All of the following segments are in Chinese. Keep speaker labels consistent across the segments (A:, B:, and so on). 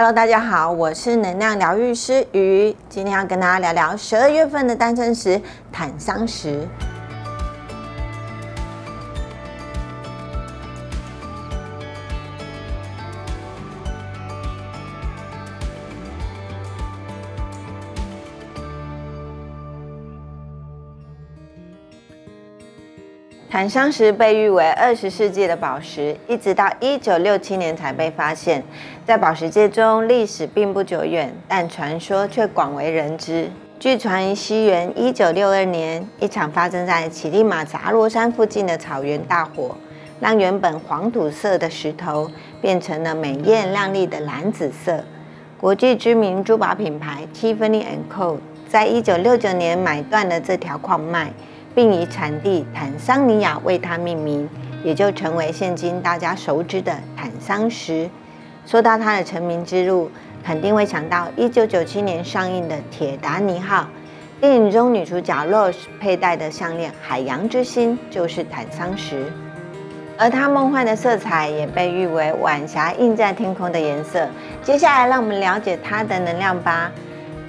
A: Hello，大家好，我是能量疗愈师鱼，今天要跟大家聊聊十二月份的单身时坦桑石。坦桑石被誉为二十世纪的宝石，一直到一九六七年才被发现。在宝石界中，历史并不久远，但传说却广为人知。据传，西元一九六二年，一场发生在乞力马扎罗山附近的草原大火，让原本黄土色的石头变成了美艳亮丽的蓝紫色。国际知名珠宝品牌 Tiffany and Co. 在一九六九年买断了这条矿脉。并以产地坦桑尼亚为它命名，也就成为现今大家熟知的坦桑石。说到它的成名之路，肯定会想到1997年上映的《铁达尼号》电影中女主角 Rose 佩戴的项链“海洋之心”就是坦桑石，而它梦幻的色彩也被誉为晚霞映在天空的颜色。接下来，让我们了解它的能量吧。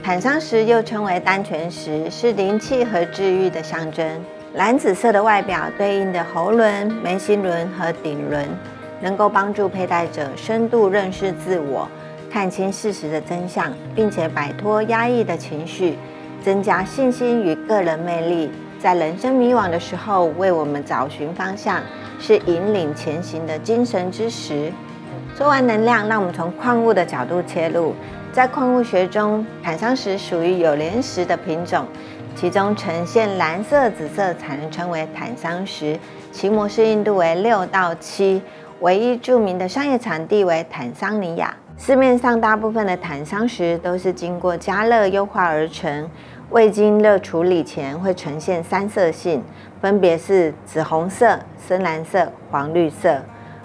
A: 坦桑石又称为丹泉石，是灵气和治愈的象征。蓝紫色的外表对应的喉轮、眉心轮和顶轮，能够帮助佩戴者深度认识自我，看清事实的真相，并且摆脱压抑的情绪，增加信心与个人魅力。在人生迷惘的时候，为我们找寻方向，是引领前行的精神之石。说完能量，让我们从矿物的角度切入。在矿物学中，坦桑石属于有莲石的品种，其中呈现蓝色、紫色才能称为坦桑石。其模式硬度为六到七，唯一著名的商业产地为坦桑尼亚。市面上大部分的坦桑石都是经过加热优化而成，未经热处理前会呈现三色性，分别是紫红色、深蓝色、黄绿色。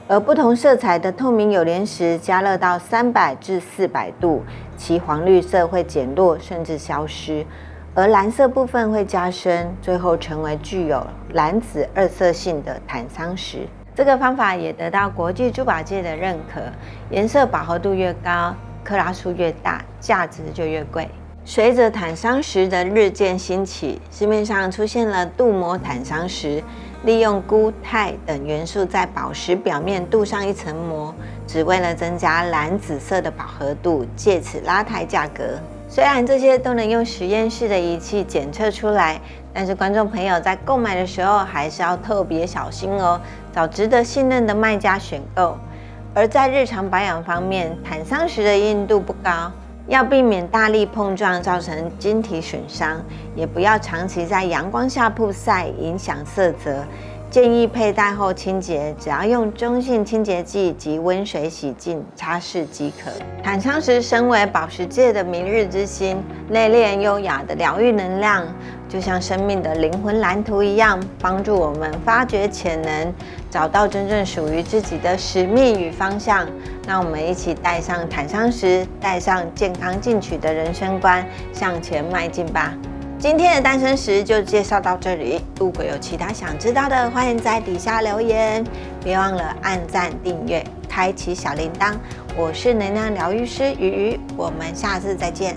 A: 而不同色彩的透明有莲石加热到三百至四百度，其黄绿色会减弱甚至消失，而蓝色部分会加深，最后成为具有蓝紫二色性的坦桑石。这个方法也得到国际珠宝界的认可。颜色饱和度越高，克拉数越大，价值就越贵。随着坦桑石的日渐兴起，市面上出现了镀膜坦桑石。利用钴、钛等元素在宝石表面镀上一层膜，只为了增加蓝紫色的饱和度，借此拉抬价格。虽然这些都能用实验室的仪器检测出来，但是观众朋友在购买的时候还是要特别小心哦，找值得信任的卖家选购。而在日常保养方面，坦桑石的硬度不高。要避免大力碰撞造成晶体损伤，也不要长期在阳光下曝晒影响色泽。建议佩戴后清洁，只要用中性清洁剂及温水洗净擦拭即可。坦桑石身为宝石界的明日之星，内敛优雅的疗愈能量，就像生命的灵魂蓝图一样，帮助我们发掘潜能，找到真正属于自己的使命与方向。让我们一起带上坦桑石，带上健康进取的人生观，向前迈进吧。今天的诞生石就介绍到这里。如果有其他想知道的，欢迎在底下留言。别忘了按赞、订阅、开启小铃铛。我是能量疗愈师鱼鱼，我们下次再见。